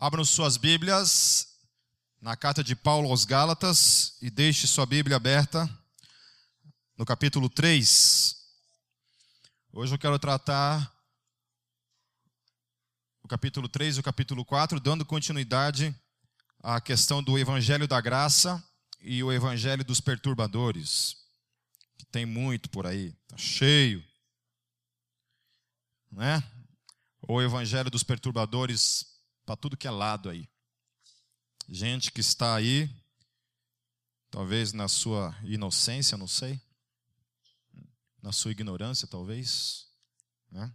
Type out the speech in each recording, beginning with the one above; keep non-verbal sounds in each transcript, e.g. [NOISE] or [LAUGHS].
Abram suas Bíblias na carta de Paulo aos Gálatas e deixe sua Bíblia aberta no capítulo 3. Hoje eu quero tratar o capítulo 3 e o capítulo 4, dando continuidade à questão do Evangelho da Graça e o Evangelho dos Perturbadores, que tem muito por aí, está cheio. Né? O Evangelho dos Perturbadores para tudo que é lado aí. Gente que está aí, talvez na sua inocência, não sei, na sua ignorância, talvez. Né?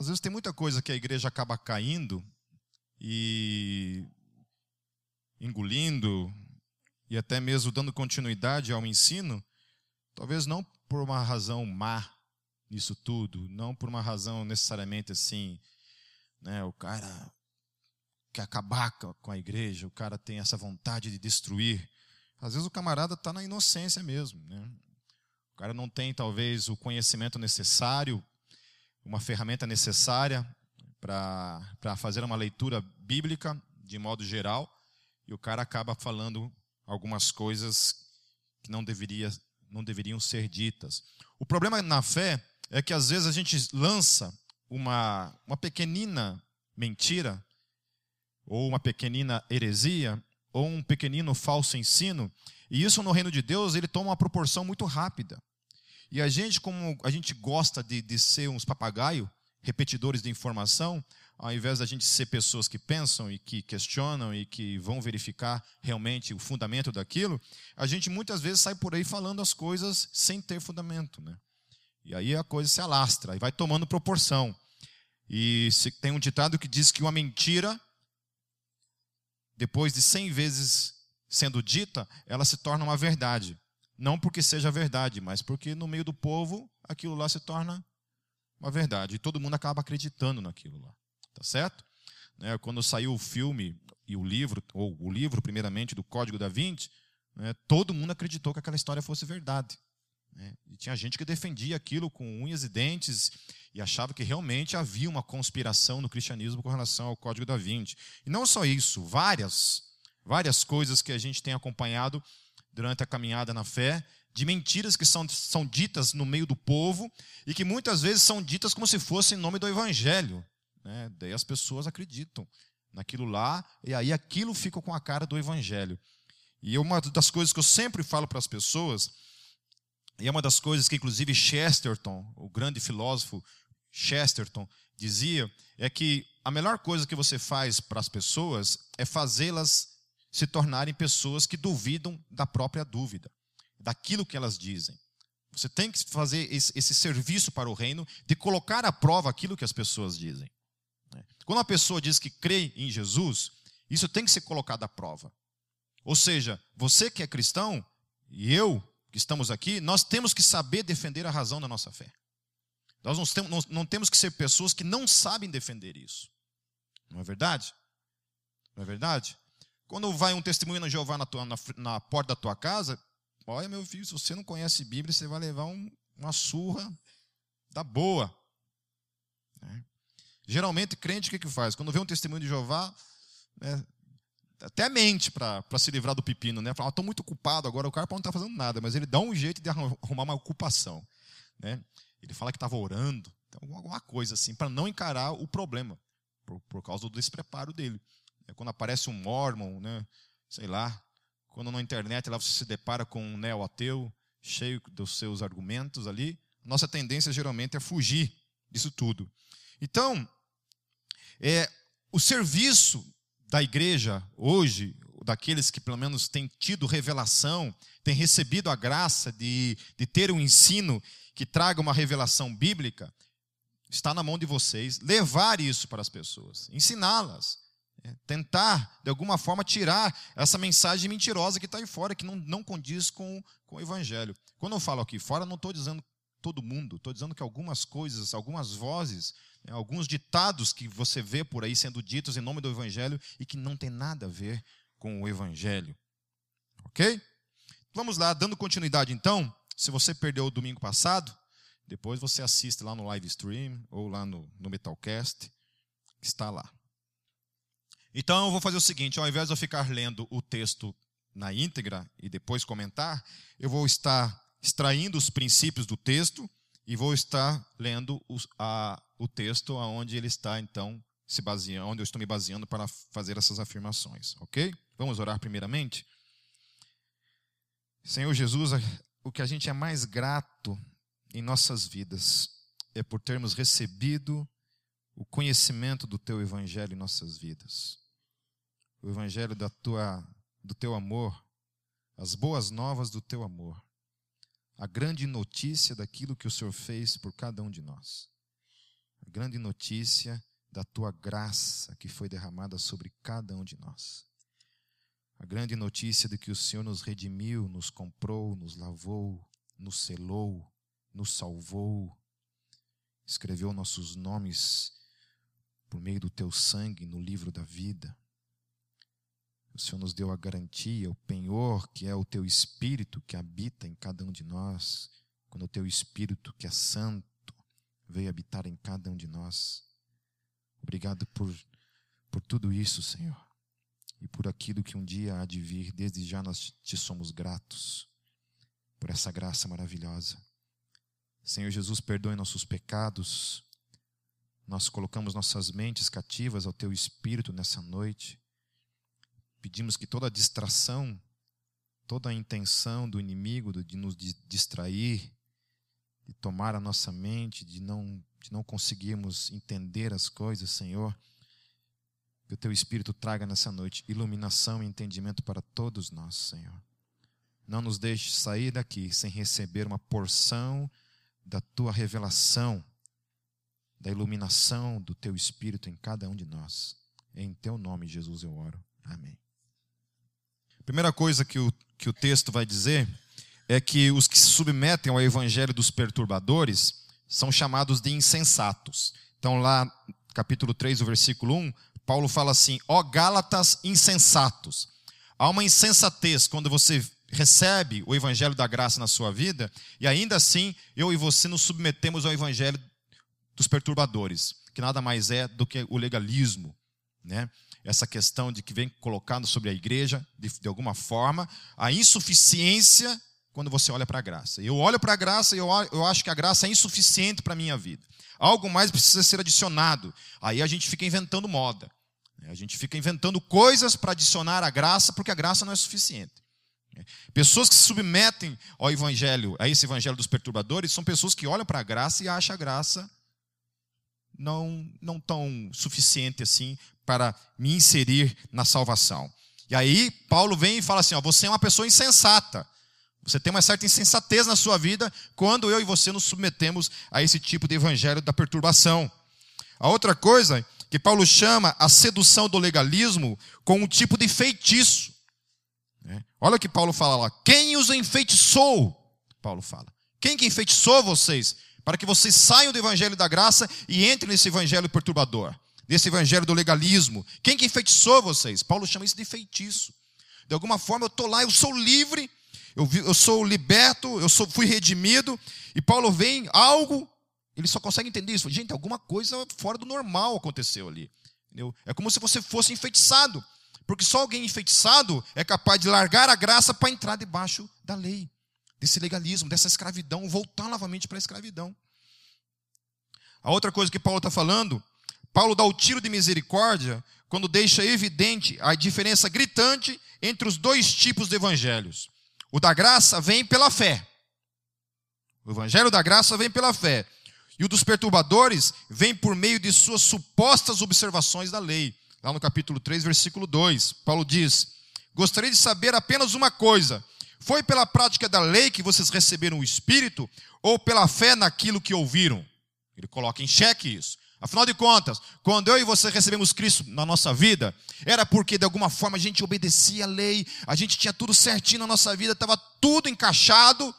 Às vezes tem muita coisa que a igreja acaba caindo e engolindo e até mesmo dando continuidade ao ensino, talvez não por uma razão má nisso tudo, não por uma razão necessariamente assim né? O cara quer acabar com a igreja, o cara tem essa vontade de destruir. Às vezes o camarada está na inocência mesmo. Né? O cara não tem, talvez, o conhecimento necessário, uma ferramenta necessária para fazer uma leitura bíblica de modo geral, e o cara acaba falando algumas coisas que não, deveria, não deveriam ser ditas. O problema na fé é que às vezes a gente lança uma, uma pequenina mentira, ou uma pequenina heresia, ou um pequenino falso ensino, e isso no reino de Deus ele toma uma proporção muito rápida. E a gente, como a gente gosta de, de ser uns papagaio, repetidores de informação, ao invés da gente ser pessoas que pensam e que questionam e que vão verificar realmente o fundamento daquilo, a gente muitas vezes sai por aí falando as coisas sem ter fundamento. Né? E aí a coisa se alastra e vai tomando proporção. E tem um ditado que diz que uma mentira, depois de cem vezes sendo dita, ela se torna uma verdade. Não porque seja verdade, mas porque no meio do povo aquilo lá se torna uma verdade. E todo mundo acaba acreditando naquilo lá. Tá certo? Né, quando saiu o filme e o livro, ou o livro, primeiramente, do Código da Vinci, né, todo mundo acreditou que aquela história fosse verdade. Né? E tinha gente que defendia aquilo com unhas e dentes e achava que realmente havia uma conspiração no cristianismo com relação ao Código da Vinci. E não só isso, várias, várias coisas que a gente tem acompanhado durante a caminhada na fé, de mentiras que são, são ditas no meio do povo e que muitas vezes são ditas como se fosse em nome do Evangelho. Né? Daí as pessoas acreditam naquilo lá e aí aquilo fica com a cara do Evangelho. E uma das coisas que eu sempre falo para as pessoas e é uma das coisas que, inclusive, Chesterton, o grande filósofo Chesterton, dizia, é que a melhor coisa que você faz para as pessoas é fazê-las se tornarem pessoas que duvidam da própria dúvida, daquilo que elas dizem. Você tem que fazer esse, serviço para o reino de colocar à prova aquilo que as pessoas dizem. Né? Quando a pessoa diz que crê em Jesus, isso tem que ser colocado à prova. Ou seja, você que é cristão, e eu, que estamos aqui, nós temos que saber defender a razão da nossa fé. Nós não temos, que ser pessoas que não sabem defender isso. Não é verdade? Não é verdade? Quando vai um testemunho de Jeová na, tua, na, na, porta da tua casa, olha, meu filho, se você não conhece Bíblia, você vai levar um, uma surra da boa. É. Geralmente, crente, o que, que faz? Quando vê um testemunho de Jeová, né, até mente para se livrar do pepino, né? Fala, estou muito ocupado agora, o cara não está fazendo nada, mas ele dá um jeito de arrumar uma ocupação. Né? Ele fala que estava orando, então, alguma coisa assim, para não encarar o problema, por, por causa do despreparo dele. É quando aparece um mormon, né? sei lá, quando na internet lá você se depara com um neo-ateu, cheio dos seus argumentos ali, nossa tendência geralmente é fugir disso tudo. Então, é, o serviço da igreja hoje, daqueles que pelo menos têm tido revelação, têm recebido a graça de, de ter um ensino que traga uma revelação bíblica, está na mão de vocês levar isso para as pessoas, ensiná-las, é, tentar, de alguma forma, tirar essa mensagem mentirosa que está aí fora, que não, não condiz com, com o Evangelho. Quando eu falo aqui fora, não estou dizendo todo mundo, estou dizendo que algumas coisas, algumas vozes né, alguns ditados que você vê por aí sendo ditos em nome do Evangelho e que não tem nada a ver com o Evangelho. Ok? Vamos lá, dando continuidade então. Se você perdeu o domingo passado, depois você assiste lá no live stream ou lá no, no Metalcast, está lá. Então eu vou fazer o seguinte: ao invés de eu ficar lendo o texto na íntegra e depois comentar, eu vou estar extraindo os princípios do texto e vou estar lendo os, a, o texto aonde ele está então se baseando, onde eu estou me baseando para fazer essas afirmações, ok? Vamos orar primeiramente. Senhor Jesus, o que a gente é mais grato em nossas vidas é por termos recebido o conhecimento do teu evangelho em nossas vidas. O evangelho da tua do teu amor, as boas novas do teu amor. A grande notícia daquilo que o Senhor fez por cada um de nós. A grande notícia da tua graça que foi derramada sobre cada um de nós. A grande notícia de que o Senhor nos redimiu, nos comprou, nos lavou, nos selou, nos salvou, escreveu nossos nomes por meio do teu sangue no livro da vida. O Senhor nos deu a garantia, o penhor, que é o teu espírito que habita em cada um de nós, quando o teu espírito, que é santo, veio habitar em cada um de nós. Obrigado por, por tudo isso, Senhor, e por aquilo que um dia há de vir, desde já nós te somos gratos por essa graça maravilhosa. Senhor Jesus, perdoe nossos pecados. Nós colocamos nossas mentes cativas ao teu espírito nessa noite. Pedimos que toda distração, toda a intenção do inimigo de nos distrair, de tomar a nossa mente, de não, de não conseguirmos entender as coisas, Senhor, que o Teu Espírito traga nessa noite iluminação e entendimento para todos nós, Senhor. Não nos deixe sair daqui sem receber uma porção da Tua revelação, da iluminação do Teu Espírito em cada um de nós. Em Teu nome, Jesus, eu oro. Amém. Primeira coisa que o, que o texto vai dizer é que os que se submetem ao evangelho dos perturbadores são chamados de insensatos. Então, lá, capítulo 3, o versículo 1, Paulo fala assim: Ó Gálatas insensatos. Há uma insensatez quando você recebe o evangelho da graça na sua vida e ainda assim eu e você nos submetemos ao evangelho dos perturbadores, que nada mais é do que o legalismo, né? essa questão de que vem colocando sobre a igreja, de, de alguma forma, a insuficiência quando você olha para a graça. Eu olho para a graça e eu, eu acho que a graça é insuficiente para a minha vida. Algo mais precisa ser adicionado. Aí a gente fica inventando moda. A gente fica inventando coisas para adicionar a graça, porque a graça não é suficiente. Pessoas que se submetem ao evangelho, a esse evangelho dos perturbadores, são pessoas que olham para a graça e acham a graça não, não tão suficiente assim para me inserir na salvação. E aí Paulo vem e fala assim: ó, você é uma pessoa insensata. Você tem uma certa insensatez na sua vida quando eu e você nos submetemos a esse tipo de evangelho da perturbação. A outra coisa que Paulo chama a sedução do legalismo com um tipo de feitiço. Né? Olha o que Paulo fala lá. Quem os enfeitiçou? Paulo fala. Quem que enfeitiçou vocês? para que vocês saiam do evangelho da graça e entrem nesse evangelho perturbador, nesse evangelho do legalismo. Quem que enfeitiçou vocês? Paulo chama isso de feitiço. De alguma forma eu estou lá, eu sou livre, eu, eu sou liberto, eu sou, fui redimido, e Paulo vem, algo, ele só consegue entender isso. Gente, alguma coisa fora do normal aconteceu ali. Entendeu? É como se você fosse enfeitiçado, porque só alguém enfeitiçado é capaz de largar a graça para entrar debaixo da lei desse legalismo, dessa escravidão, voltar novamente para a escravidão. A outra coisa que Paulo está falando, Paulo dá o tiro de misericórdia quando deixa evidente a diferença gritante entre os dois tipos de evangelhos. O da graça vem pela fé. O evangelho da graça vem pela fé. E o dos perturbadores vem por meio de suas supostas observações da lei. Lá no capítulo 3, versículo 2, Paulo diz: Gostaria de saber apenas uma coisa: foi pela prática da lei que vocês receberam o Espírito ou pela fé naquilo que ouviram? Ele coloca em xeque isso. Afinal de contas, quando eu e você recebemos Cristo na nossa vida, era porque de alguma forma a gente obedecia a lei, a gente tinha tudo certinho na nossa vida, estava tudo encaixado,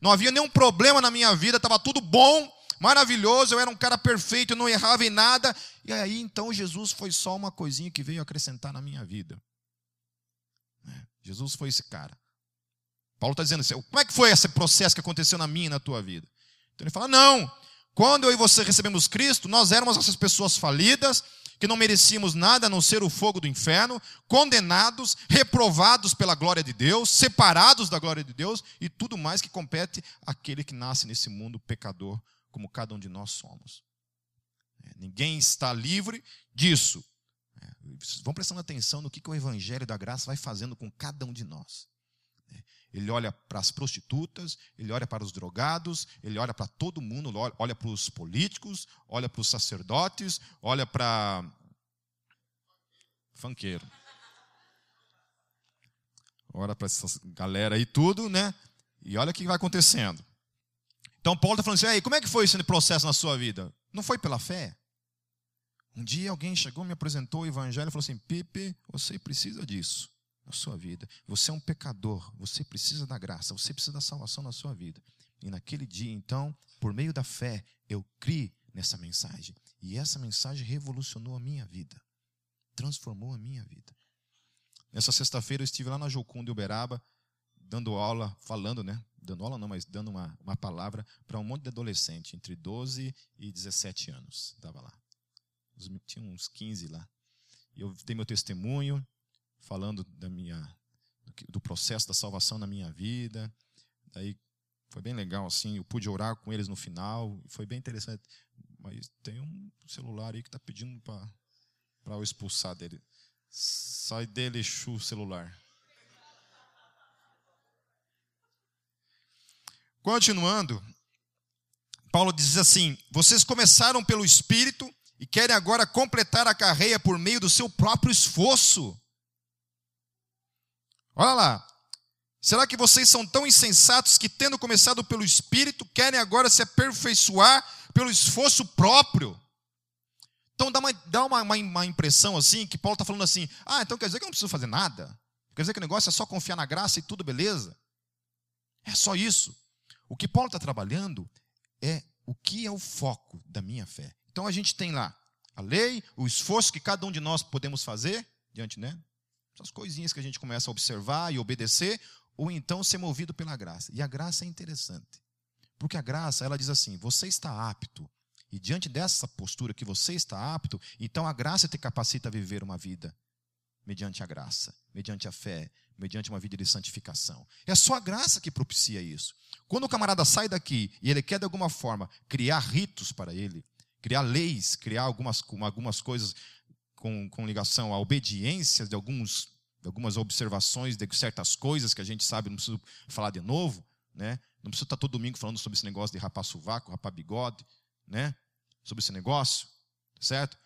não havia nenhum problema na minha vida, estava tudo bom, maravilhoso, eu era um cara perfeito, eu não errava em nada. E aí então Jesus foi só uma coisinha que veio acrescentar na minha vida. É, Jesus foi esse cara. Paulo está dizendo assim: como é que foi esse processo que aconteceu na minha e na tua vida? Então ele fala: não, quando eu e você recebemos Cristo, nós éramos essas pessoas falidas, que não merecíamos nada a não ser o fogo do inferno, condenados, reprovados pela glória de Deus, separados da glória de Deus e tudo mais que compete àquele que nasce nesse mundo pecador, como cada um de nós somos. É, ninguém está livre disso. É, vão prestando atenção no que, que o Evangelho da Graça vai fazendo com cada um de nós. É, ele olha para as prostitutas, ele olha para os drogados, ele olha para todo mundo, olha para os políticos, olha para os sacerdotes, olha para. Fanqueiro. Olha para essa galera aí, tudo, né? E olha o que vai acontecendo. Então, Paulo está falando assim: como é que foi esse processo na sua vida? Não foi pela fé? Um dia alguém chegou, me apresentou o evangelho e falou assim: Pipe, você precisa disso na sua vida. Você é um pecador, você precisa da graça, você precisa da salvação na sua vida. E naquele dia, então, por meio da fé, eu criei nessa mensagem. E essa mensagem revolucionou a minha vida, transformou a minha vida. Nessa sexta-feira eu estive lá na Jocum de Uberaba, dando aula, falando, né? Dando aula não, mas dando uma, uma palavra para um monte de adolescente, entre 12 e 17 anos. Estava lá. Tinha uns 15 lá. E eu dei meu testemunho, falando da minha, do processo da salvação na minha vida. Daí foi bem legal, assim. Eu pude orar com eles no final. Foi bem interessante. Mas tem um celular aí que está pedindo para eu expulsar dele. Sai dele, chu, celular. Continuando, Paulo diz assim: Vocês começaram pelo Espírito e querem agora completar a carreira por meio do seu próprio esforço. Olha lá. Será que vocês são tão insensatos que, tendo começado pelo Espírito, querem agora se aperfeiçoar pelo esforço próprio? Então dá uma, dá uma, uma, uma impressão assim, que Paulo está falando assim: ah, então quer dizer que eu não preciso fazer nada? Quer dizer que o negócio é só confiar na graça e tudo beleza? É só isso. O que Paulo está trabalhando é o que é o foco da minha fé. Então a gente tem lá a lei, o esforço que cada um de nós podemos fazer diante, né? Essas coisinhas que a gente começa a observar e obedecer, ou então ser movido pela graça. E a graça é interessante. Porque a graça, ela diz assim: você está apto. E diante dessa postura que você está apto, então a graça te capacita a viver uma vida mediante a graça, mediante a fé, mediante uma vida de santificação. É só a graça que propicia isso. Quando o camarada sai daqui e ele quer de alguma forma criar ritos para ele, criar leis, criar algumas, algumas coisas com, com ligação à obediência de, alguns, de algumas observações de certas coisas que a gente sabe, não preciso falar de novo, né? Não preciso estar todo domingo falando sobre esse negócio de rapar sovaco, rapar bigode, né? Sobre esse negócio, certo?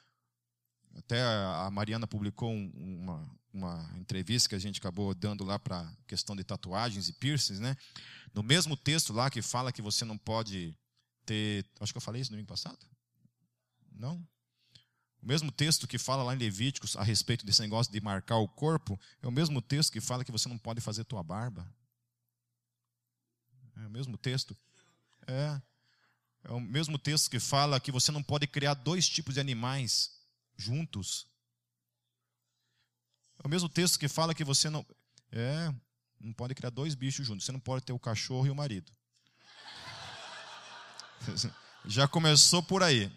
Até a Mariana publicou uma, uma entrevista que a gente acabou dando lá para a questão de tatuagens e piercings, né? No mesmo texto lá que fala que você não pode ter. Acho que eu falei isso no domingo passado? Não? O mesmo texto que fala lá em Levíticos a respeito desse negócio de marcar o corpo, é o mesmo texto que fala que você não pode fazer tua barba. É o mesmo texto. É. É o mesmo texto que fala que você não pode criar dois tipos de animais juntos. É o mesmo texto que fala que você não. É. Não pode criar dois bichos juntos. Você não pode ter o cachorro e o marido. [LAUGHS] Já começou por aí.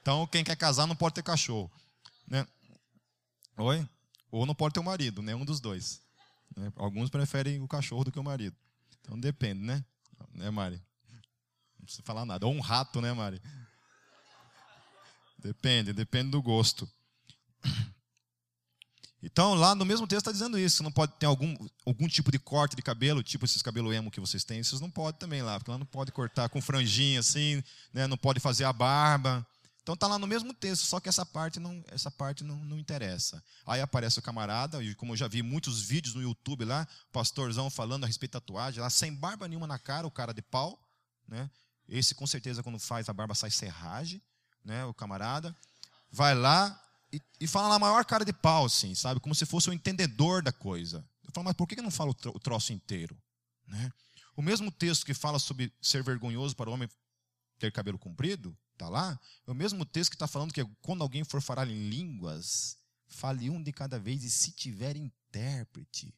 Então, quem quer casar não pode ter cachorro. Né? Oi? Ou não pode ter o marido, nenhum dos dois. Né? Alguns preferem o cachorro do que o marido. Então, depende, né? Né, Mari? Não precisa falar nada. Ou um rato, né, Mari? Depende, depende do gosto. Então, lá no mesmo texto está dizendo isso. Não pode ter algum, algum tipo de corte de cabelo, tipo esses cabelo emo que vocês têm. Vocês não podem também lá, porque lá não pode cortar com franjinha assim, né? não pode fazer a barba. Então está lá no mesmo texto, só que essa parte não, essa parte não, não interessa. Aí aparece o camarada, e como eu já vi muitos vídeos no YouTube lá, pastorzão falando a respeito da tatuagem, lá sem barba nenhuma na cara, o cara de pau, né? Esse com certeza quando faz a barba sai serragem, né? O camarada vai lá e, e fala na maior cara de pau, assim, sabe? Como se fosse o um entendedor da coisa. Eu falo, mas por que não fala o troço inteiro, né? O mesmo texto que fala sobre ser vergonhoso para o homem ter cabelo comprido, está lá, é o mesmo texto que está falando que quando alguém for falar em línguas, fale um de cada vez e se tiver intérprete.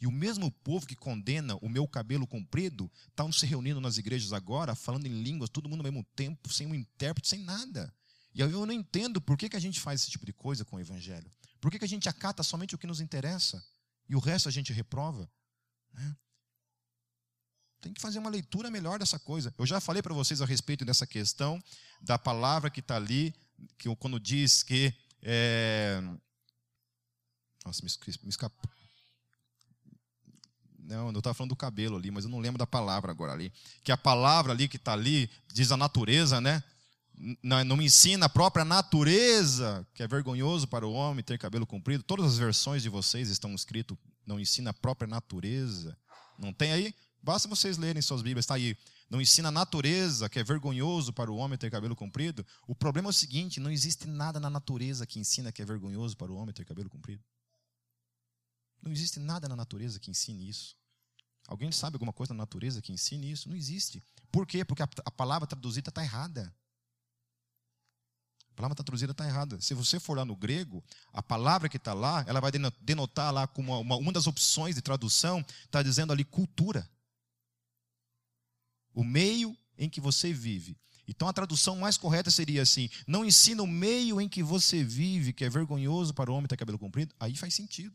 E o mesmo povo que condena o meu cabelo comprido, está se reunindo nas igrejas agora, falando em línguas, todo mundo ao mesmo tempo, sem um intérprete, sem nada. E eu não entendo por que, que a gente faz esse tipo de coisa com o Evangelho. Por que, que a gente acata somente o que nos interessa e o resto a gente reprova? Né? Tem que fazer uma leitura melhor dessa coisa. Eu já falei para vocês a respeito dessa questão da palavra que está ali, que quando diz que. É... Nossa, me, me escapou. Não, eu estava falando do cabelo ali, mas eu não lembro da palavra agora ali. Que a palavra ali que está ali diz a natureza, né? Não, não me ensina a própria natureza, que é vergonhoso para o homem ter cabelo comprido. Todas as versões de vocês estão escrito, não ensina a própria natureza. Não tem aí? Basta vocês lerem suas Bíblias, está aí. Não ensina a natureza, que é vergonhoso para o homem ter cabelo comprido. O problema é o seguinte: não existe nada na natureza que ensina que é vergonhoso para o homem ter cabelo comprido. Não existe nada na natureza que ensine isso. Alguém sabe alguma coisa na natureza que ensine isso? Não existe. Por quê? Porque a, a palavra traduzida está errada. A palavra traduzida está errada. Se você for lá no grego, a palavra que está lá, ela vai denotar lá como uma, uma das opções de tradução, está dizendo ali cultura. O meio em que você vive. Então a tradução mais correta seria assim: não ensina o meio em que você vive, que é vergonhoso para o homem ter cabelo comprido. Aí faz sentido.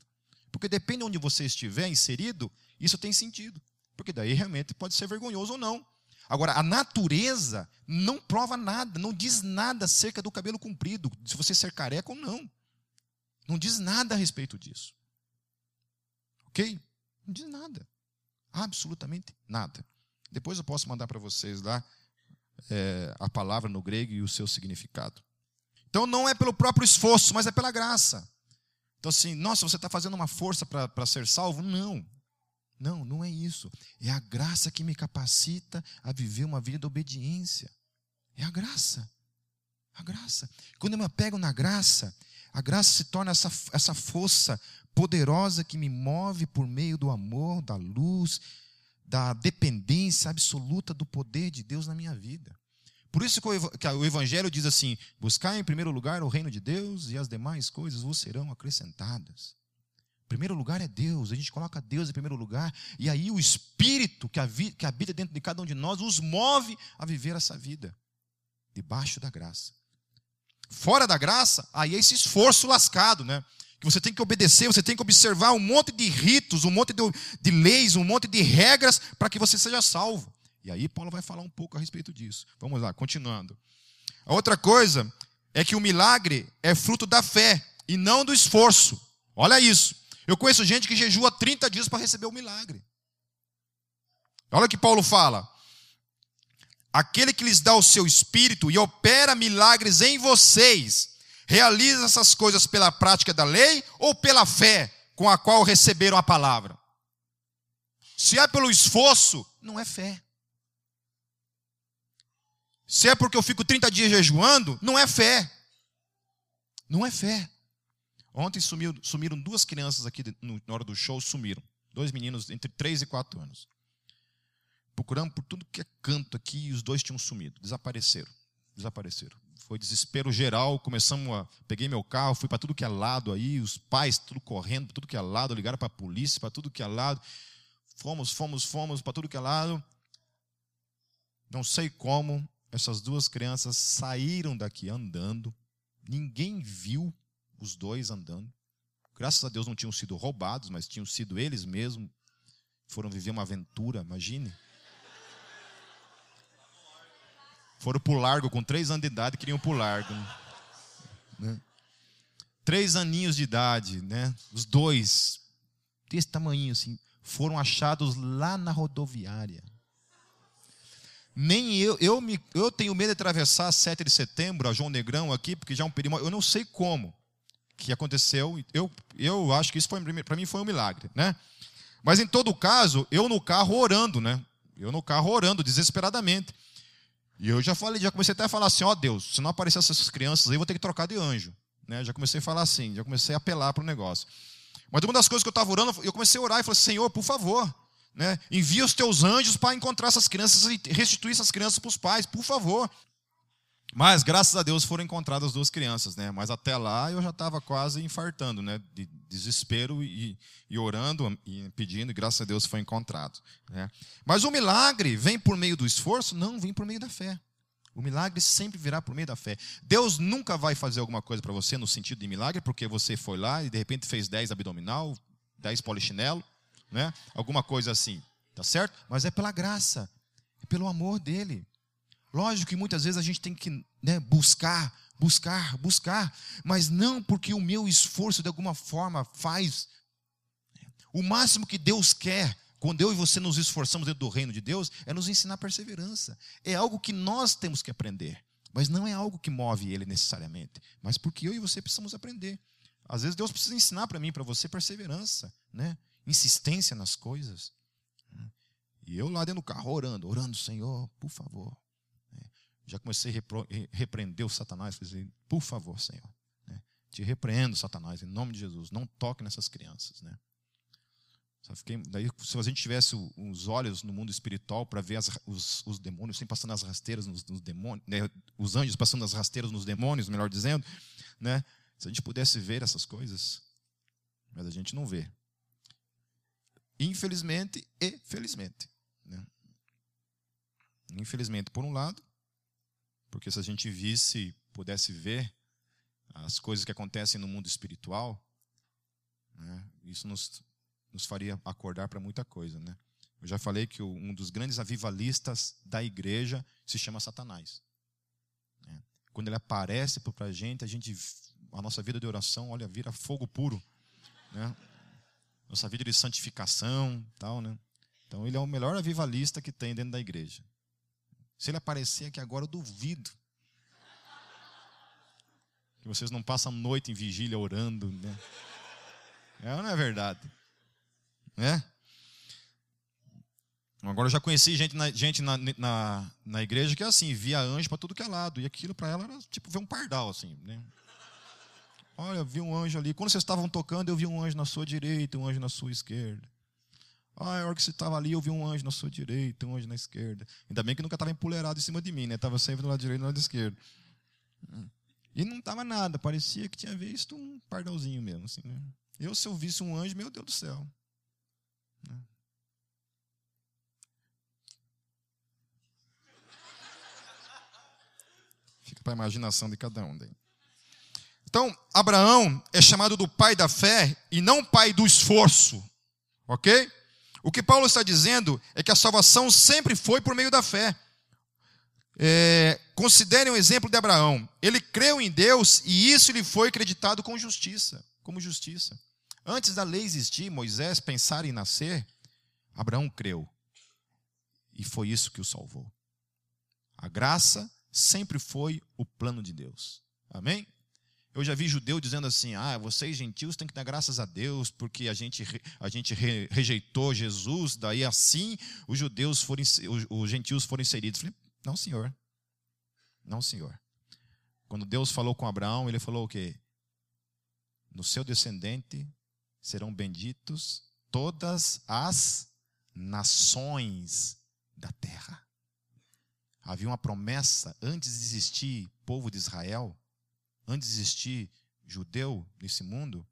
Porque depende de onde você estiver inserido, isso tem sentido. Porque daí realmente pode ser vergonhoso ou não. Agora, a natureza não prova nada, não diz nada acerca do cabelo comprido, se você ser careca ou não. Não diz nada a respeito disso. Ok? Não diz nada. Absolutamente nada. Depois eu posso mandar para vocês lá é, a palavra no grego e o seu significado. Então não é pelo próprio esforço, mas é pela graça. Então, assim, nossa, você está fazendo uma força para ser salvo? Não. Não, não é isso. É a graça que me capacita a viver uma vida de obediência. É a graça. A graça. Quando eu me apego na graça, a graça se torna essa, essa força poderosa que me move por meio do amor, da luz, da dependência absoluta do poder de Deus na minha vida. Por isso que o Evangelho diz assim: buscar em primeiro lugar o reino de Deus e as demais coisas vos serão acrescentadas. Primeiro lugar é Deus, a gente coloca Deus em primeiro lugar, e aí o Espírito que habita dentro de cada um de nós os move a viver essa vida, debaixo da graça. Fora da graça, aí é esse esforço lascado, né? Que você tem que obedecer, você tem que observar um monte de ritos, um monte de, de leis, um monte de regras para que você seja salvo. E aí Paulo vai falar um pouco a respeito disso. Vamos lá, continuando. A outra coisa é que o milagre é fruto da fé e não do esforço. Olha isso. Eu conheço gente que jejua 30 dias para receber o milagre. Olha o que Paulo fala. Aquele que lhes dá o seu espírito e opera milagres em vocês, realiza essas coisas pela prática da lei ou pela fé com a qual receberam a palavra? Se é pelo esforço, não é fé. Se é porque eu fico 30 dias jejuando, não é fé. Não é fé. Ontem sumiu, sumiram duas crianças aqui na hora do show, sumiram. Dois meninos entre 3 e 4 anos. Procuramos por tudo que é canto aqui e os dois tinham sumido. Desapareceram. Desapareceram. Foi desespero geral. Começamos a. Peguei meu carro, fui para tudo que é lado aí, os pais tudo correndo para tudo que é lado, ligaram para a polícia, para tudo que é lado. Fomos, fomos, fomos para tudo que é lado. Não sei como, essas duas crianças saíram daqui andando, ninguém viu os dois andando. Graças a Deus não tinham sido roubados, mas tinham sido eles mesmos. Foram viver uma aventura, imagine. Foram para o largo com três anos de idade, queriam para o largo. Né? Três aninhos de idade, né? Os dois, desse tamanho assim, foram achados lá na rodoviária nem eu, eu, me, eu tenho medo de atravessar 7 de setembro, a João Negrão aqui, porque já é um perigo, eu não sei como que aconteceu, eu, eu acho que isso para mim foi um milagre, né? Mas em todo caso, eu no carro orando, né? Eu no carro orando desesperadamente. E eu já falei, já comecei até a falar assim, ó oh, Deus, se não aparecer essas crianças aí, eu vou ter que trocar de anjo. Né? Já comecei a falar assim, já comecei a apelar para o negócio. Mas uma das coisas que eu estava orando, eu comecei a orar e falei, Senhor, por favor, né? Envia os teus anjos para encontrar essas crianças e restituir essas crianças para os pais, por favor. Mas, graças a Deus, foram encontradas duas crianças, né? Mas até lá eu já estava quase infartando, né? De desespero e, e, orando e pedindo, e graças a Deus foi encontrado. Né? Mas o milagre vem por meio do esforço? Não, vem por meio da fé. O milagre sempre virá por meio da fé. Deus nunca vai fazer alguma coisa para você no sentido de milagre, porque você foi lá e de repente fez 10 abdominal, 10 polichinelo, né? Alguma coisa assim, tá certo? Mas é pela graça, é pelo amor dele. Lógico que muitas vezes a gente tem que né, buscar, buscar, buscar, mas não porque o meu esforço de alguma forma faz. O máximo que Deus quer quando eu e você nos esforçamos dentro do reino de Deus, é nos ensinar perseverança. É algo que nós temos que aprender. Mas não é algo que move ele necessariamente. Mas porque eu e você precisamos aprender. Às vezes Deus precisa ensinar para mim, para você, perseverança, né? insistência nas coisas. E eu lá dentro do carro orando, orando, Senhor, por favor. Já comecei a repreender o Satanás, falei, por favor, Senhor. Né? Te repreendo, Satanás, em nome de Jesus. Não toque nessas crianças. Né? Fiquei, daí, se a gente tivesse os olhos no mundo espiritual para ver as, os, os, demônios sempre passando as rasteiras nos, nos demônios, né? os anjos passando as rasteiras nos demônios, melhor dizendo, né? se a gente pudesse ver essas coisas, mas a gente não vê. Infelizmente e felizmente. Né? Infelizmente, por um lado, porque se a gente visse, pudesse ver as coisas que acontecem no mundo espiritual, né? isso nos nos faria acordar para muita coisa, né? Eu já falei que um dos grandes avivalistas da igreja se chama Satanás. Né? Quando ele aparece para a gente, a gente, a nossa vida de oração, olha, vira fogo puro, né? Nossa vida de santificação, tal, né? Então ele é o melhor avivalista que tem dentro da igreja. Se ele aparecer aqui agora, eu duvido que vocês não passam noite em vigília orando, né? É não é verdade? Né? Agora eu já conheci gente na, gente na, na, na igreja que é assim, via anjo para tudo que é lado. E aquilo para ela era tipo ver um pardal, assim. Né? Olha, vi um anjo ali. Quando vocês estavam tocando, eu vi um anjo na sua direita, um anjo na sua esquerda. Ah, a hora que você estava ali, eu vi um anjo na sua direita, um anjo na esquerda. Ainda bem que nunca estava empoleirado em cima de mim, né? Estava sempre do lado direito e do lado esquerdo. E não estava nada, parecia que tinha visto um pardalzinho mesmo. Assim, né? Eu, se eu visse um anjo, meu Deus do céu. Fica para a imaginação de cada um. Daí. Então, Abraão é chamado do pai da fé e não pai do esforço. Ok? O que Paulo está dizendo é que a salvação sempre foi por meio da fé. É, considerem o exemplo de Abraão. Ele creu em Deus e isso lhe foi acreditado com justiça, como justiça. Antes da lei existir, Moisés pensar em nascer, Abraão creu. E foi isso que o salvou. A graça sempre foi o plano de Deus. Amém? Eu já vi judeu dizendo assim: ah, vocês gentios têm que dar graças a Deus porque a gente, a gente rejeitou Jesus, daí assim os judeus foram, os gentios foram inseridos. Falei, não, senhor. Não, senhor. Quando Deus falou com Abraão, ele falou o quê? No seu descendente serão benditos todas as nações da terra. Havia uma promessa antes de existir povo de Israel, antes de existir judeu nesse mundo,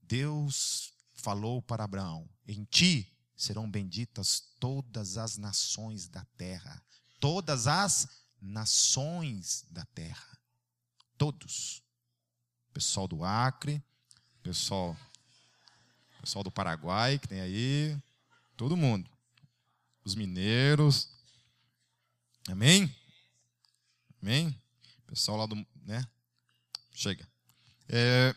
Deus falou para Abraão: Em ti serão benditas todas as nações da terra. Todas as nações da terra. Todos. Pessoal do Acre, pessoal Pessoal do Paraguai, que tem aí. Todo mundo. Os mineiros. Amém? Amém? Pessoal lá do. Né? Chega. É,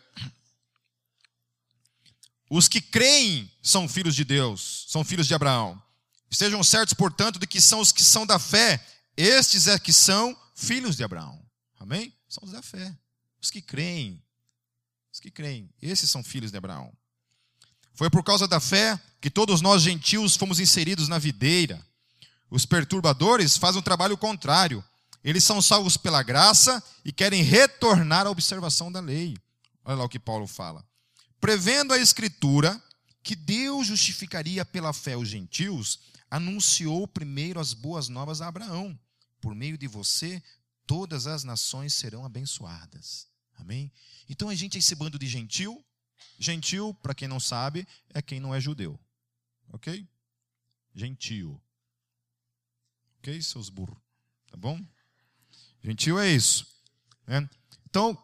os que creem são filhos de Deus, são filhos de Abraão. Estejam certos, portanto, de que são os que são da fé. Estes é que são filhos de Abraão. Amém? São os da fé. Os que creem. Os que creem. Esses são filhos de Abraão. Foi por causa da fé que todos nós gentios fomos inseridos na videira. Os perturbadores fazem um trabalho contrário. Eles são salvos pela graça e querem retornar à observação da lei. Olha lá o que Paulo fala. Prevendo a Escritura que Deus justificaria pela fé os gentios, anunciou primeiro as boas novas a Abraão. Por meio de você, todas as nações serão abençoadas. Amém? Então a gente é esse bando de gentil Gentil, para quem não sabe, é quem não é judeu. Ok? Gentil. Ok, seus burros? Tá bom? Gentil é isso. Né? Então,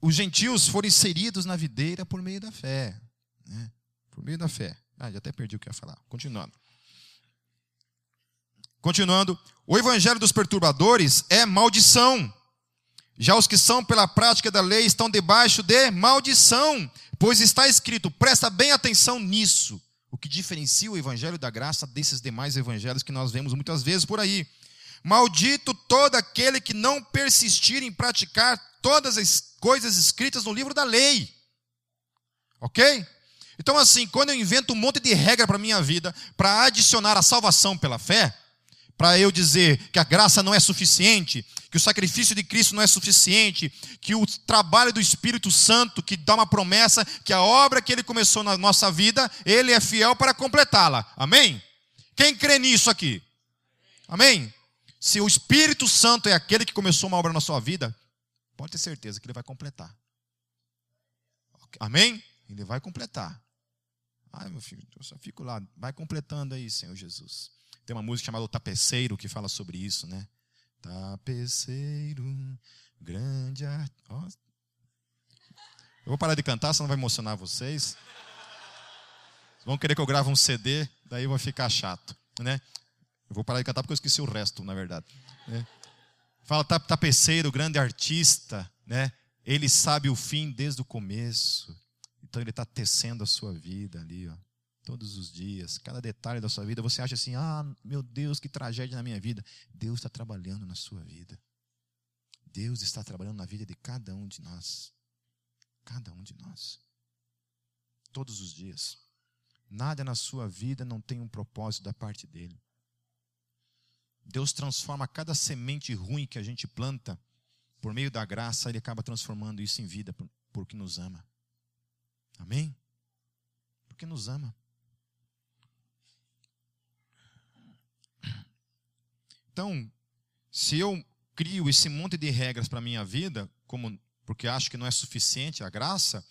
os gentios foram inseridos na videira por meio da fé. Né? Por meio da fé. Ah, já até perdi o que ia falar. Continuando. Continuando. O evangelho dos perturbadores é maldição. Já os que são pela prática da lei estão debaixo de maldição, pois está escrito, presta bem atenção nisso, o que diferencia o evangelho da graça desses demais evangelhos que nós vemos muitas vezes por aí. Maldito todo aquele que não persistir em praticar todas as coisas escritas no livro da lei. Ok? Então, assim, quando eu invento um monte de regra para a minha vida, para adicionar a salvação pela fé, para eu dizer que a graça não é suficiente, que o sacrifício de Cristo não é suficiente, que o trabalho do Espírito Santo, que dá uma promessa, que a obra que ele começou na nossa vida, ele é fiel para completá-la. Amém? Quem crê nisso aqui? Amém? Se o Espírito Santo é aquele que começou uma obra na sua vida, pode ter certeza que ele vai completar. Amém? Ele vai completar. Ai, meu filho, eu só fico lá. Vai completando aí, Senhor Jesus. Tem uma música chamada O Tapeceiro que fala sobre isso, né? Tapeceiro, grande art... oh. Eu vou parar de cantar, senão vai emocionar vocês. Vão querer que eu grave um CD, daí vai ficar chato, né? Eu vou parar de cantar porque eu esqueci o resto, na verdade. Né? Fala tapeceiro, grande artista, né? Ele sabe o fim desde o começo. Então ele está tecendo a sua vida ali, ó, todos os dias, cada detalhe da sua vida. Você acha assim, ah, meu Deus, que tragédia na minha vida. Deus está trabalhando na sua vida. Deus está trabalhando na vida de cada um de nós. Cada um de nós. Todos os dias. Nada na sua vida não tem um propósito da parte dele. Deus transforma cada semente ruim que a gente planta, por meio da graça, Ele acaba transformando isso em vida, porque nos ama. Amém? Porque nos ama. Então, se eu crio esse monte de regras para a minha vida, como porque acho que não é suficiente a graça,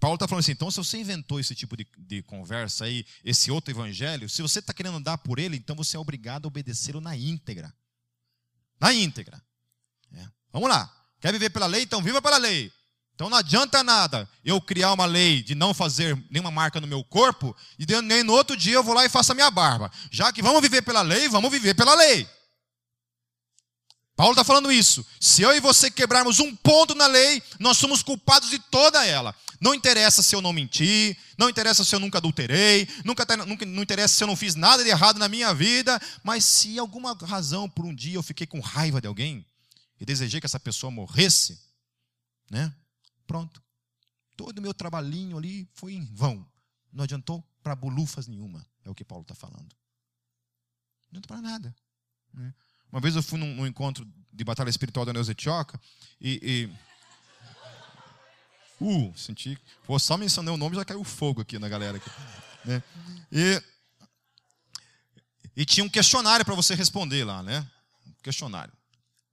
Paulo está falando assim, então se você inventou esse tipo de, de conversa aí, esse outro evangelho, se você está querendo dar por ele, então você é obrigado a obedecê-lo na íntegra. Na íntegra. É. Vamos lá. Quer viver pela lei? Então viva pela lei. Então não adianta nada eu criar uma lei de não fazer nenhuma marca no meu corpo e nem no outro dia eu vou lá e faço a minha barba. Já que vamos viver pela lei, vamos viver pela lei. Paulo está falando isso. Se eu e você quebrarmos um ponto na lei, nós somos culpados de toda ela. Não interessa se eu não menti, não interessa se eu nunca adulterei, nunca, nunca, não interessa se eu não fiz nada de errado na minha vida, mas se alguma razão por um dia eu fiquei com raiva de alguém e desejei que essa pessoa morresse, né? Pronto. Todo o meu trabalhinho ali foi em vão. Não adiantou para bolufas nenhuma, é o que Paulo está falando. Não adiantou para nada. Né? Uma vez eu fui num, num, encontro de batalha espiritual da Neuza Tioca e, e. [LAUGHS] Uh, senti. Pô, só mencionei o nome já caiu fogo aqui na galera. Aqui, né? E, e tinha um questionário para você responder lá, né? questionário.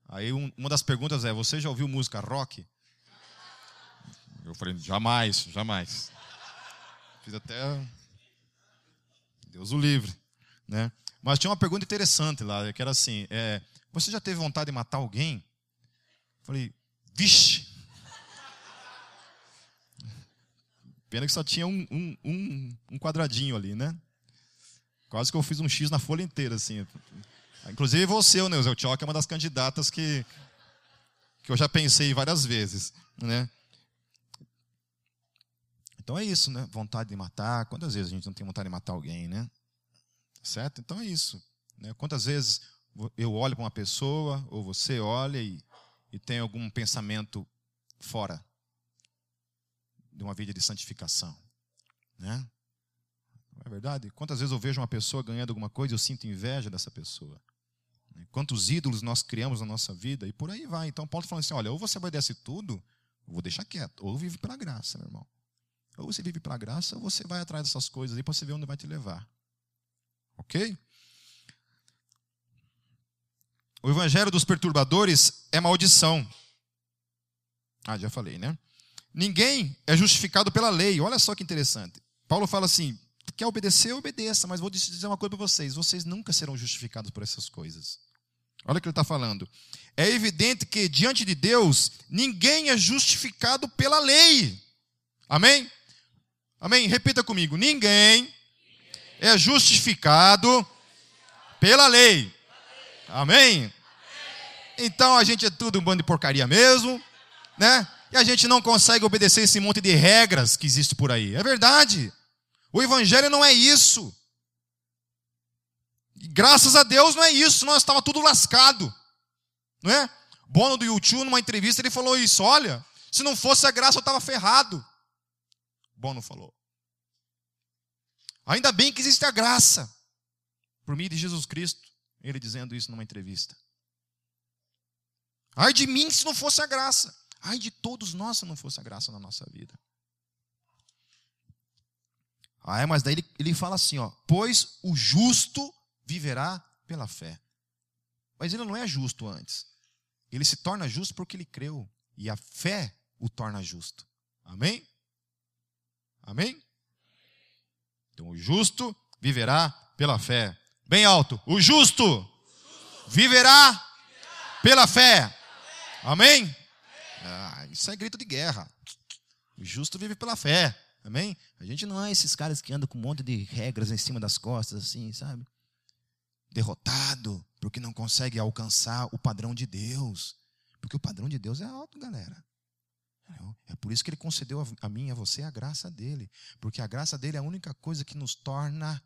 Aí um, uma das perguntas é: Você já ouviu música rock? Eu falei, jamais, jamais. Fiz até. Deus o livre. Né? Mas tinha uma pergunta interessante lá, que era assim: é, Você já teve vontade de matar alguém? Falei, vixe! Pena que só tinha um, um, um, um quadradinho ali, né? Quase que eu fiz um X na folha inteira, assim. Inclusive você, o Neusel Tioc, é uma das candidatas que, que eu já pensei várias vezes, né? Então é isso, né? Vontade de matar. Quantas vezes a gente não tem vontade de matar alguém, né? Certo? Então é isso. Né? Quantas vezes eu olho para uma pessoa, ou você olha e, e tem algum pensamento fora de uma vida de santificação, né? Não é verdade? Quantas vezes eu vejo uma pessoa ganhando alguma coisa e eu sinto inveja dessa pessoa? Né? Quantos ídolos nós criamos na nossa vida e por aí vai. Então Paulo está falando assim: olha, ou você obedece tudo, eu vou deixar quieto, ou vive pela graça, meu irmão. Ou você vive pela graça, ou você vai atrás dessas coisas aí para você ver onde vai te levar. Ok? O evangelho dos perturbadores é maldição. Ah, já falei, né? Ninguém é justificado pela lei. Olha só que interessante. Paulo fala assim: quer obedecer, obedeça, mas vou dizer uma coisa para vocês: vocês nunca serão justificados por essas coisas. Olha o que ele está falando. É evidente que diante de Deus ninguém é justificado pela lei. Amém? Amém? Repita comigo. Ninguém é justificado pela lei. Amém? Então a gente é tudo um bando de porcaria mesmo, né? E a gente não consegue obedecer esse monte de regras que existe por aí. É verdade. O evangelho não é isso. E graças a Deus não é isso, nós estava tudo lascado. Não é? Bono do YouTube, numa entrevista, ele falou isso: olha, se não fosse a graça, eu estava ferrado. Bono falou. Ainda bem que existe a graça, por meio de Jesus Cristo, ele dizendo isso numa entrevista. Ai de mim se não fosse a graça. Ai de todos nós se não fosse a graça na nossa vida. Ah, é, mas daí ele, ele fala assim, ó, pois o justo viverá pela fé. Mas ele não é justo antes. Ele se torna justo porque ele creu. E a fé o torna justo. Amém? Amém? Então o justo viverá pela fé. Bem alto. O justo viverá pela fé. Amém? Ah, isso é grito de guerra. O justo vive pela fé. Amém? A gente não é esses caras que andam com um monte de regras em cima das costas, assim, sabe? Derrotado, porque não consegue alcançar o padrão de Deus. Porque o padrão de Deus é alto, galera. É por isso que ele concedeu a mim e a você a graça dele. Porque a graça dele é a única coisa que nos torna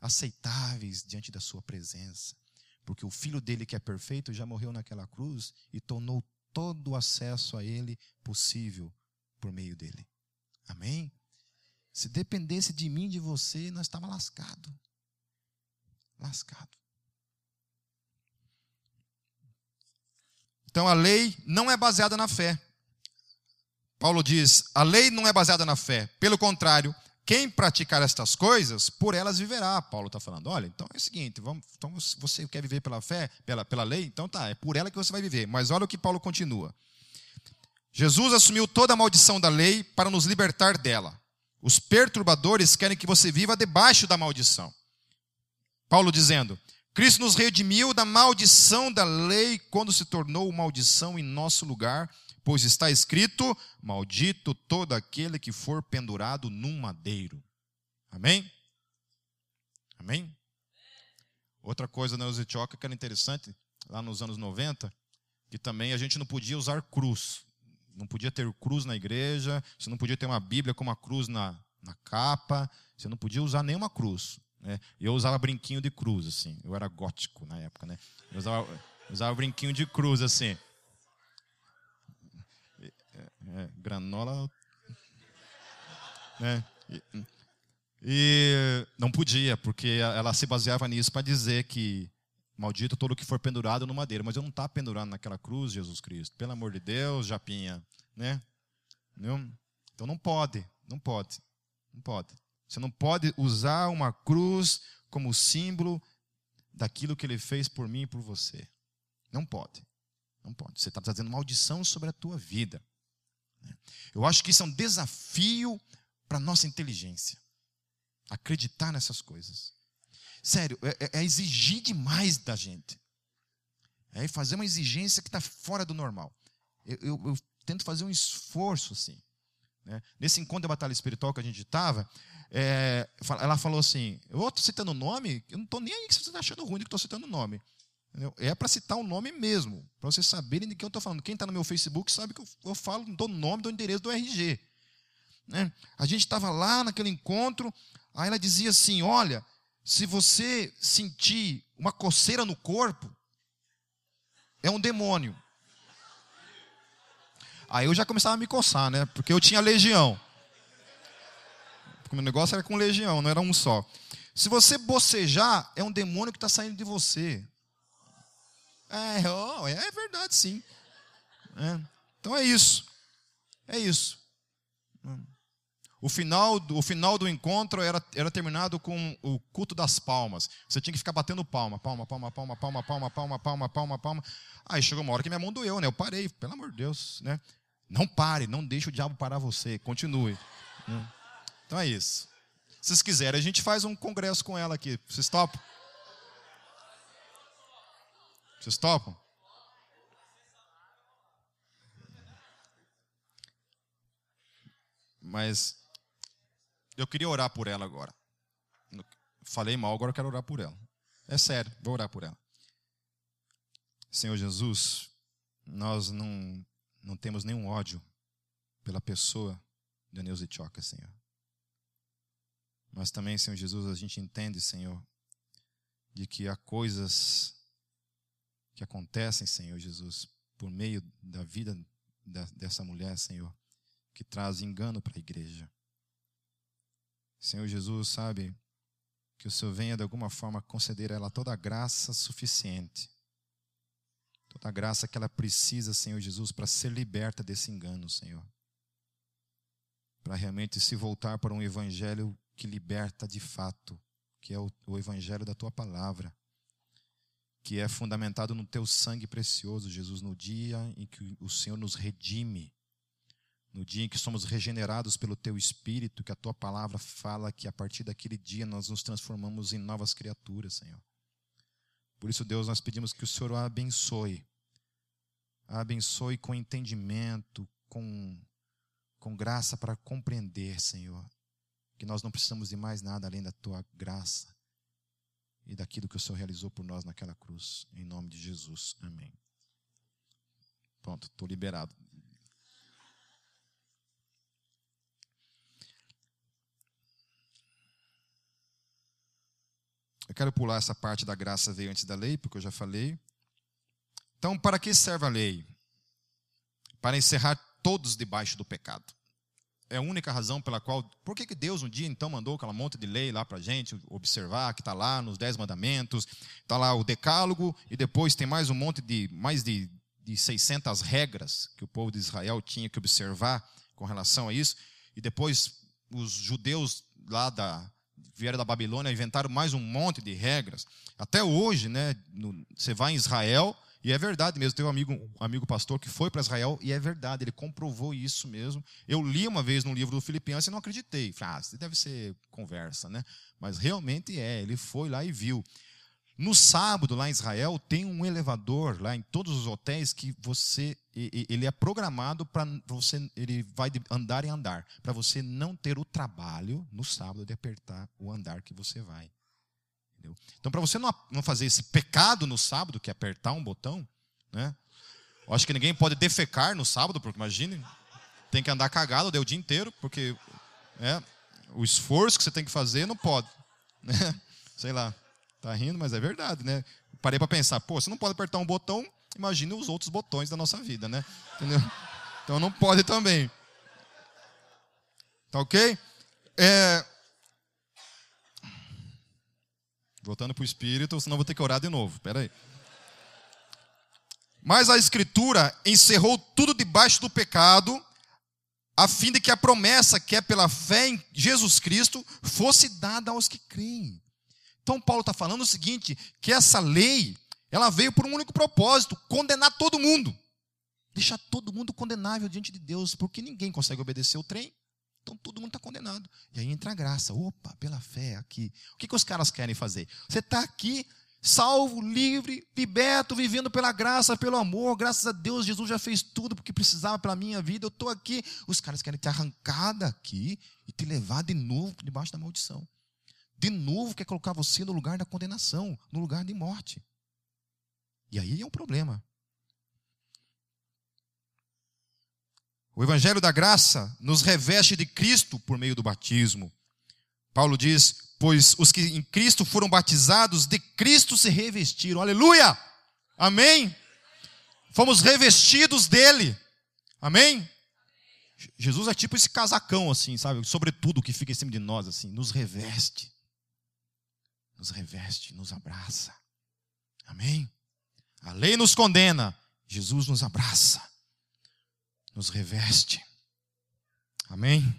aceitáveis diante da sua presença. Porque o filho dele, que é perfeito, já morreu naquela cruz e tornou todo o acesso a ele possível por meio dele. Amém? Se dependesse de mim, de você, nós estávamos lascados. Lascado. Então a lei não é baseada na fé. Paulo diz: a lei não é baseada na fé. Pelo contrário, quem praticar estas coisas, por elas viverá. Paulo está falando: olha, então é o seguinte, vamos, então você quer viver pela fé, pela, pela lei? Então tá, é por ela que você vai viver. Mas olha o que Paulo continua. Jesus assumiu toda a maldição da lei para nos libertar dela. Os perturbadores querem que você viva debaixo da maldição. Paulo dizendo: Cristo nos redimiu da maldição da lei quando se tornou maldição em nosso lugar, pois está escrito: Maldito todo aquele que for pendurado num madeiro. Amém? Amém? Outra coisa na Eusitioca que era interessante, lá nos anos 90, que também a gente não podia usar cruz. Não podia ter cruz na igreja, você não podia ter uma Bíblia com uma cruz na, na capa, você não podia usar nenhuma cruz. Né? Eu usava brinquinho de cruz, assim. Eu era gótico na época, né? Eu usava, usava brinquinho de cruz, assim. É, granola. Né? E, e não podia, porque ela se baseava nisso para dizer que maldito todo que for pendurado no madeiro. Mas eu não estava pendurado naquela cruz, Jesus Cristo. Pelo amor de Deus, Japinha. Né? Então não pode, não pode, não pode. Você não pode usar uma cruz como símbolo daquilo que ele fez por mim e por você. Não pode. Não pode. Você está trazendo maldição sobre a tua vida. Eu acho que isso é um desafio para a nossa inteligência. Acreditar nessas coisas. Sério, é, é, é exigir demais da gente. É fazer uma exigência que está fora do normal. Eu, eu, eu, tento fazer um esforço assim. Né? Nesse encontro de batalha espiritual que a gente estava, é, ela falou assim: Eu estou citando o nome, eu não estou nem aí que você está achando ruim que estou citando o nome. É para citar o nome mesmo, para vocês saberem de quem eu estou falando. Quem está no meu Facebook sabe que eu, eu falo do nome, do endereço do RG. Né? A gente estava lá naquele encontro, aí ela dizia assim: Olha, se você sentir uma coceira no corpo, é um demônio. Aí eu já começava a me coçar, né? Porque eu tinha legião. Porque o meu negócio era com legião, não era um só. Se você bocejar, é um demônio que está saindo de você. É, oh, é verdade, sim. É. Então é isso. É isso. O final, o final do encontro era, era terminado com o culto das palmas. Você tinha que ficar batendo palma, palma, palma, palma, palma, palma, palma, palma, palma, palma. Aí chegou uma hora que minha mão doeu, né? Eu parei, pelo amor de Deus, né? Não pare, não deixe o diabo parar você, continue. Né? Então é isso. Se vocês quiserem, a gente faz um congresso com ela aqui. Vocês topam? Vocês topam? Mas eu queria orar por ela agora. Falei mal, agora eu quero orar por ela. É sério, vou orar por ela. Senhor Jesus, nós não, não temos nenhum ódio pela pessoa de Neuza Choca, Senhor. Mas também, Senhor Jesus, a gente entende, Senhor, de que há coisas que acontecem, Senhor Jesus, por meio da vida dessa mulher, Senhor, que traz engano para a igreja. Senhor Jesus, sabe, que o Senhor venha de alguma forma conceder a ela toda a graça suficiente, toda a graça que ela precisa, Senhor Jesus, para ser liberta desse engano, Senhor. Para realmente se voltar para um evangelho que liberta de fato, que é o, o evangelho da tua palavra, que é fundamentado no teu sangue precioso, Jesus, no dia em que o Senhor nos redime, no dia em que somos regenerados pelo teu espírito, que a tua palavra fala que a partir daquele dia nós nos transformamos em novas criaturas, Senhor. Por isso, Deus, nós pedimos que o Senhor a abençoe. Abençoe com entendimento, com, com graça para compreender, Senhor, que nós não precisamos de mais nada além da tua graça e daquilo que o Senhor realizou por nós naquela cruz. Em nome de Jesus. Amém. Pronto, estou liberado. Eu quero pular essa parte da graça veio antes da lei, porque eu já falei. Então, para que serve a lei? Para encerrar todos debaixo do pecado é a única razão pela qual. Por que, que Deus um dia então mandou aquela monte de lei lá para a gente observar, que está lá nos Dez Mandamentos, está lá o Decálogo, e depois tem mais um monte de. mais de, de 600 regras que o povo de Israel tinha que observar com relação a isso, e depois os judeus lá da. vieram da Babilônia inventaram mais um monte de regras. Até hoje, né, no, você vai em Israel, e é verdade mesmo, tem um amigo, um amigo pastor que foi para Israel e é verdade, ele comprovou isso mesmo. Eu li uma vez no livro do Filipenses e não acreditei. Falei, ah, isso deve ser conversa, né? Mas realmente é, ele foi lá e viu. No sábado, lá em Israel, tem um elevador lá em todos os hotéis que você ele é programado para você ele vai andar e andar, para você não ter o trabalho no sábado de apertar o andar que você vai. Entendeu? Então, para você não, não fazer esse pecado no sábado, que é apertar um botão, né? Eu acho que ninguém pode defecar no sábado, porque imagine, tem que andar cagado o dia inteiro, porque é, o esforço que você tem que fazer não pode. Né? Sei lá, tá rindo, mas é verdade, né? Parei para pensar, pô, você não pode apertar um botão, imagine os outros botões da nossa vida, né? Entendeu? Então não pode também. Tá ok? É, Voltando para o Espírito, senão vou ter que orar de novo. Espera aí. Mas a Escritura encerrou tudo debaixo do pecado, a fim de que a promessa que é pela fé em Jesus Cristo fosse dada aos que creem. Então Paulo está falando o seguinte, que essa lei, ela veio por um único propósito, condenar todo mundo. Deixar todo mundo condenável diante de Deus, porque ninguém consegue obedecer o trem. Então todo mundo está condenado. E aí entra a graça. Opa, pela fé aqui. O que, que os caras querem fazer? Você está aqui, salvo, livre, liberto, vivendo pela graça, pelo amor. Graças a Deus, Jesus já fez tudo porque precisava pela minha vida. Eu estou aqui. Os caras querem te arrancar daqui e te levar de novo debaixo da maldição. De novo quer colocar você no lugar da condenação, no lugar de morte. E aí é um problema. O Evangelho da Graça nos reveste de Cristo por meio do batismo. Paulo diz: Pois os que em Cristo foram batizados, de Cristo se revestiram. Aleluia! Amém? Fomos revestidos dele. Amém? Jesus é tipo esse casacão, assim, sabe? Sobretudo que fica em cima de nós, assim, nos reveste. Nos reveste, nos abraça. Amém? A lei nos condena, Jesus nos abraça nos reveste. Amém?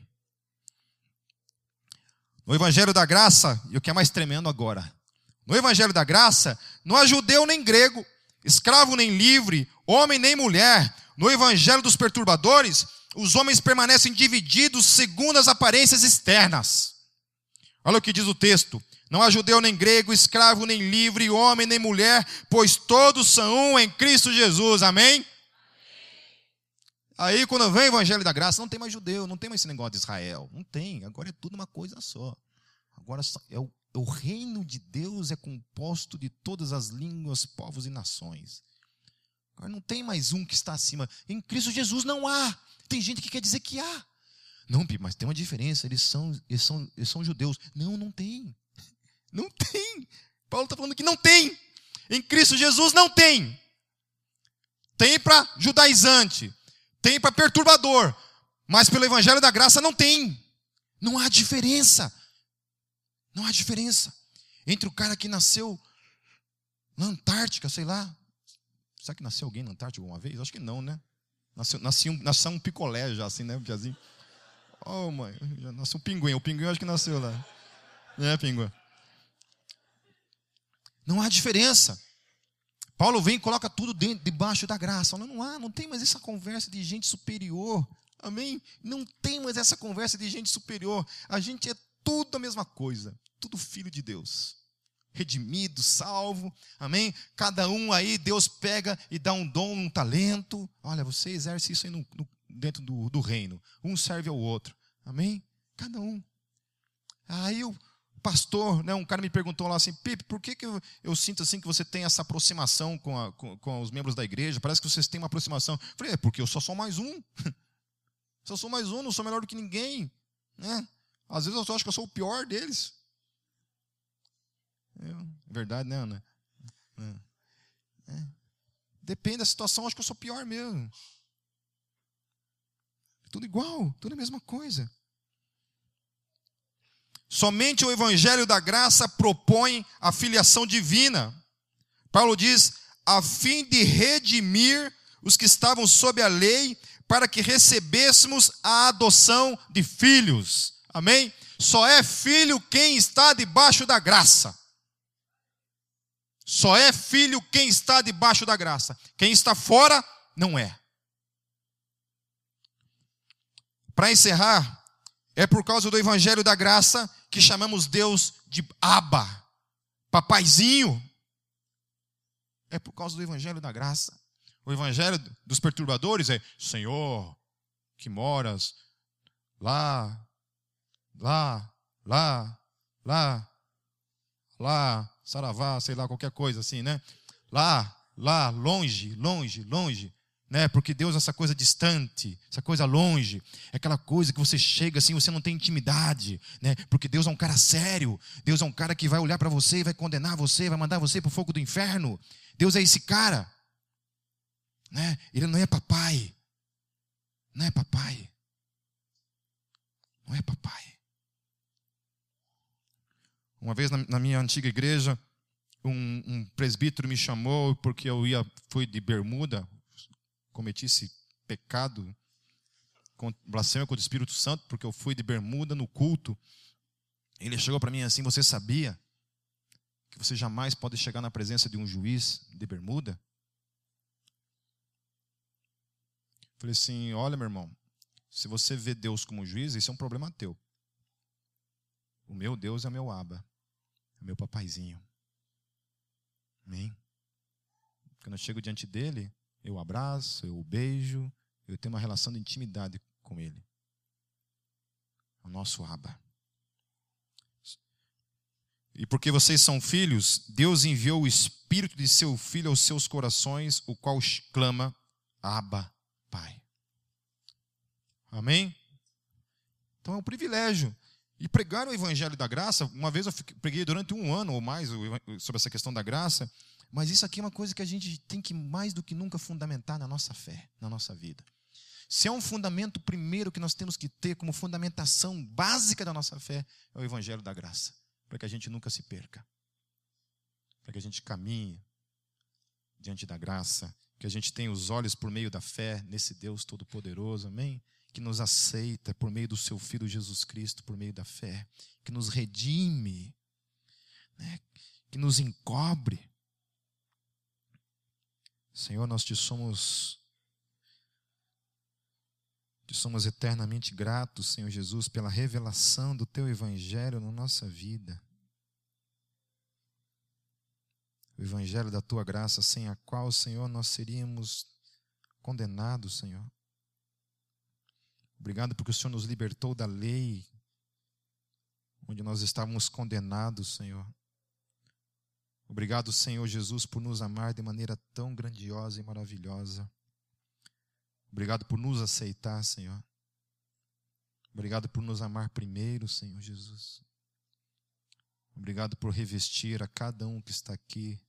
No Evangelho da Graça, e o que é mais tremendo agora, no Evangelho da Graça, não há judeu nem grego, escravo nem livre, homem nem mulher. No Evangelho dos perturbadores, os homens permanecem divididos segundo as aparências externas. Olha o que diz o texto: Não há judeu nem grego, escravo nem livre, homem nem mulher, pois todos são um em Cristo Jesus. Amém? Aí, quando vem o Evangelho da Graça, não tem mais judeu, não tem mais esse negócio de Israel. Não tem, agora é tudo uma coisa só. Agora é o, é o reino de Deus é composto de todas as línguas, povos e nações. Agora não tem mais um que está acima. Em Cristo Jesus não há. Tem gente que quer dizer que há. Não, mas tem uma diferença, eles são, eles são, eles são judeus. Não, não tem. [LAUGHS] Não tem. Paulo está falando que não tem. Em Cristo Jesus não tem. Tem para judaizante, tem para perturbador, mas pelo Evangelho da Graça não tem. Não há diferença. Não há diferença entre o cara que nasceu na Antártica, sei lá. Será que nasceu alguém na Antártica alguma vez? Acho que não, né? Nasceu, nasceu, um, nasceu um picolé já, assim, né? Piazinho. Oh, mãe, já nasceu um pinguim. O pinguim acho que nasceu lá. É, pinguim. Não há diferença. Paulo vem e coloca tudo dentro, debaixo da graça. Não há, não tem mais essa conversa de gente superior. Amém? Não tem mais essa conversa de gente superior. A gente é tudo a mesma coisa. Tudo filho de Deus. Redimido, salvo. Amém? Cada um aí, Deus pega e dá um dom, um talento. Olha, você exerce isso aí no, no, dentro do, do reino. Um serve ao outro. Amém? Cada um. Aí o, pastor, né, um cara me perguntou lá assim, Pipe, por que, que eu, eu, sinto assim que você tem essa aproximação com, a, com, com, os membros da igreja? Parece que vocês têm uma aproximação. Eu falei, é porque eu só sou mais um. [LAUGHS] só sou mais um, não sou melhor do que ninguém. Né? Às vezes eu só acho que eu sou o pior deles. Eu, verdade, né, Ana? É. É. Depende da situação, acho que eu sou pior mesmo. Tudo igual, tudo a mesma coisa. Somente o Evangelho da Graça propõe a filiação divina. Paulo diz: a fim de redimir os que estavam sob a lei, para que recebêssemos a adoção de filhos. Amém? Só é filho quem está debaixo da graça. Só é filho quem está debaixo da graça. Quem está fora, não é. Para encerrar, é por causa do Evangelho da Graça que chamamos Deus de Abba, papaizinho. É por causa do Evangelho da Graça. O Evangelho dos perturbadores é Senhor, que moras lá, lá, lá, lá, lá, saravá, sei lá, qualquer coisa assim, né? Lá, lá, longe, longe, longe né? Porque Deus é essa coisa distante, essa coisa longe, é aquela coisa que você chega assim, você não tem intimidade, né? Porque Deus é um cara sério, Deus é um cara que vai olhar para você, vai condenar você, vai mandar você para o fogo do inferno. Deus é esse cara, né? Ele não é papai, não é papai, não é papai. Uma vez na, na minha antiga igreja, um, um presbítero me chamou porque eu ia, fui de bermuda, cometi esse pecado, blasfêmia contra o Espírito Santo, porque eu fui de bermuda no culto. Ele chegou para mim assim: Você sabia que você jamais pode chegar na presença de um juiz de bermuda? Falei assim: Olha, meu irmão, se você vê Deus como juiz, isso é um problema teu. O meu Deus é meu aba, é meu papaizinho. Amém? Quando eu chego diante dele, eu abraço, eu beijo, eu tenho uma relação de intimidade com Ele. O nosso Abba. E porque vocês são filhos, Deus enviou o Espírito de seu Filho aos seus corações, o qual clama, Abba, Pai. Amém? Então é um privilégio. E pregar o Evangelho da Graça, uma vez eu preguei durante um ano ou mais sobre essa questão da graça, mas isso aqui é uma coisa que a gente tem que mais do que nunca fundamentar na nossa fé, na nossa vida. Se é um fundamento primeiro que nós temos que ter como fundamentação básica da nossa fé, é o Evangelho da Graça, para que a gente nunca se perca, para que a gente caminhe diante da graça, que a gente tenha os olhos por meio da fé nesse Deus Todo-Poderoso, amém? Que nos aceita por meio do seu Filho Jesus Cristo, por meio da fé, que nos redime, né? que nos encobre Senhor, nós te somos te somos eternamente gratos, Senhor Jesus, pela revelação do teu evangelho na nossa vida. o evangelho da tua graça, sem a qual, Senhor, nós seríamos condenados, Senhor. Obrigado porque o Senhor nos libertou da lei, onde nós estávamos condenados, Senhor. Obrigado, Senhor Jesus, por nos amar de maneira tão grandiosa e maravilhosa. Obrigado por nos aceitar, Senhor. Obrigado por nos amar primeiro, Senhor Jesus. Obrigado por revestir a cada um que está aqui.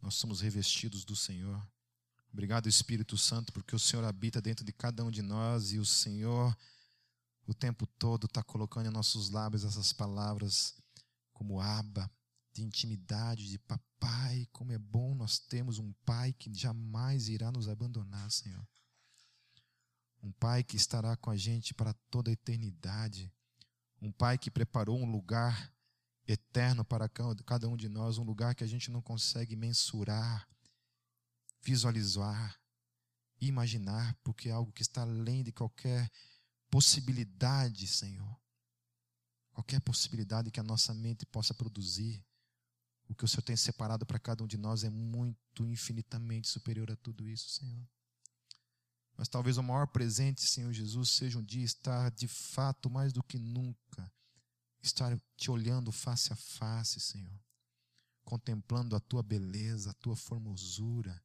Nós somos revestidos do Senhor. Obrigado, Espírito Santo, porque o Senhor habita dentro de cada um de nós e o Senhor, o tempo todo, está colocando em nossos lábios essas palavras como aba, de intimidade, de papai. Como é bom nós termos um pai que jamais irá nos abandonar, Senhor. Um pai que estará com a gente para toda a eternidade. Um pai que preparou um lugar eterno para cada um de nós, um lugar que a gente não consegue mensurar visualizar, imaginar, porque é algo que está além de qualquer possibilidade, Senhor. Qualquer possibilidade que a nossa mente possa produzir. O que o Senhor tem separado para cada um de nós é muito, infinitamente superior a tudo isso, Senhor. Mas talvez o maior presente, Senhor Jesus, seja um dia estar de fato, mais do que nunca, estar te olhando face a face, Senhor, contemplando a tua beleza, a tua formosura,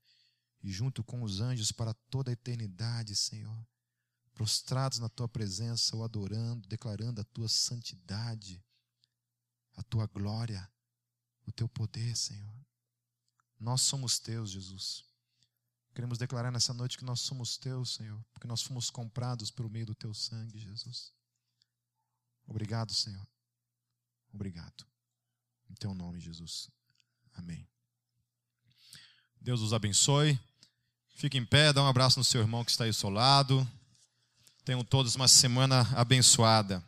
e junto com os anjos para toda a eternidade, Senhor. Prostrados na tua presença, o adorando, declarando a tua santidade, a tua glória, o teu poder, Senhor. Nós somos teus, Jesus. Queremos declarar nessa noite que nós somos teus, Senhor, porque nós fomos comprados pelo meio do teu sangue, Jesus. Obrigado, Senhor. Obrigado. Em teu nome, Jesus. Amém. Deus os abençoe. Fique em pé, dá um abraço no seu irmão que está aí ao seu lado. Tenham todos uma semana abençoada.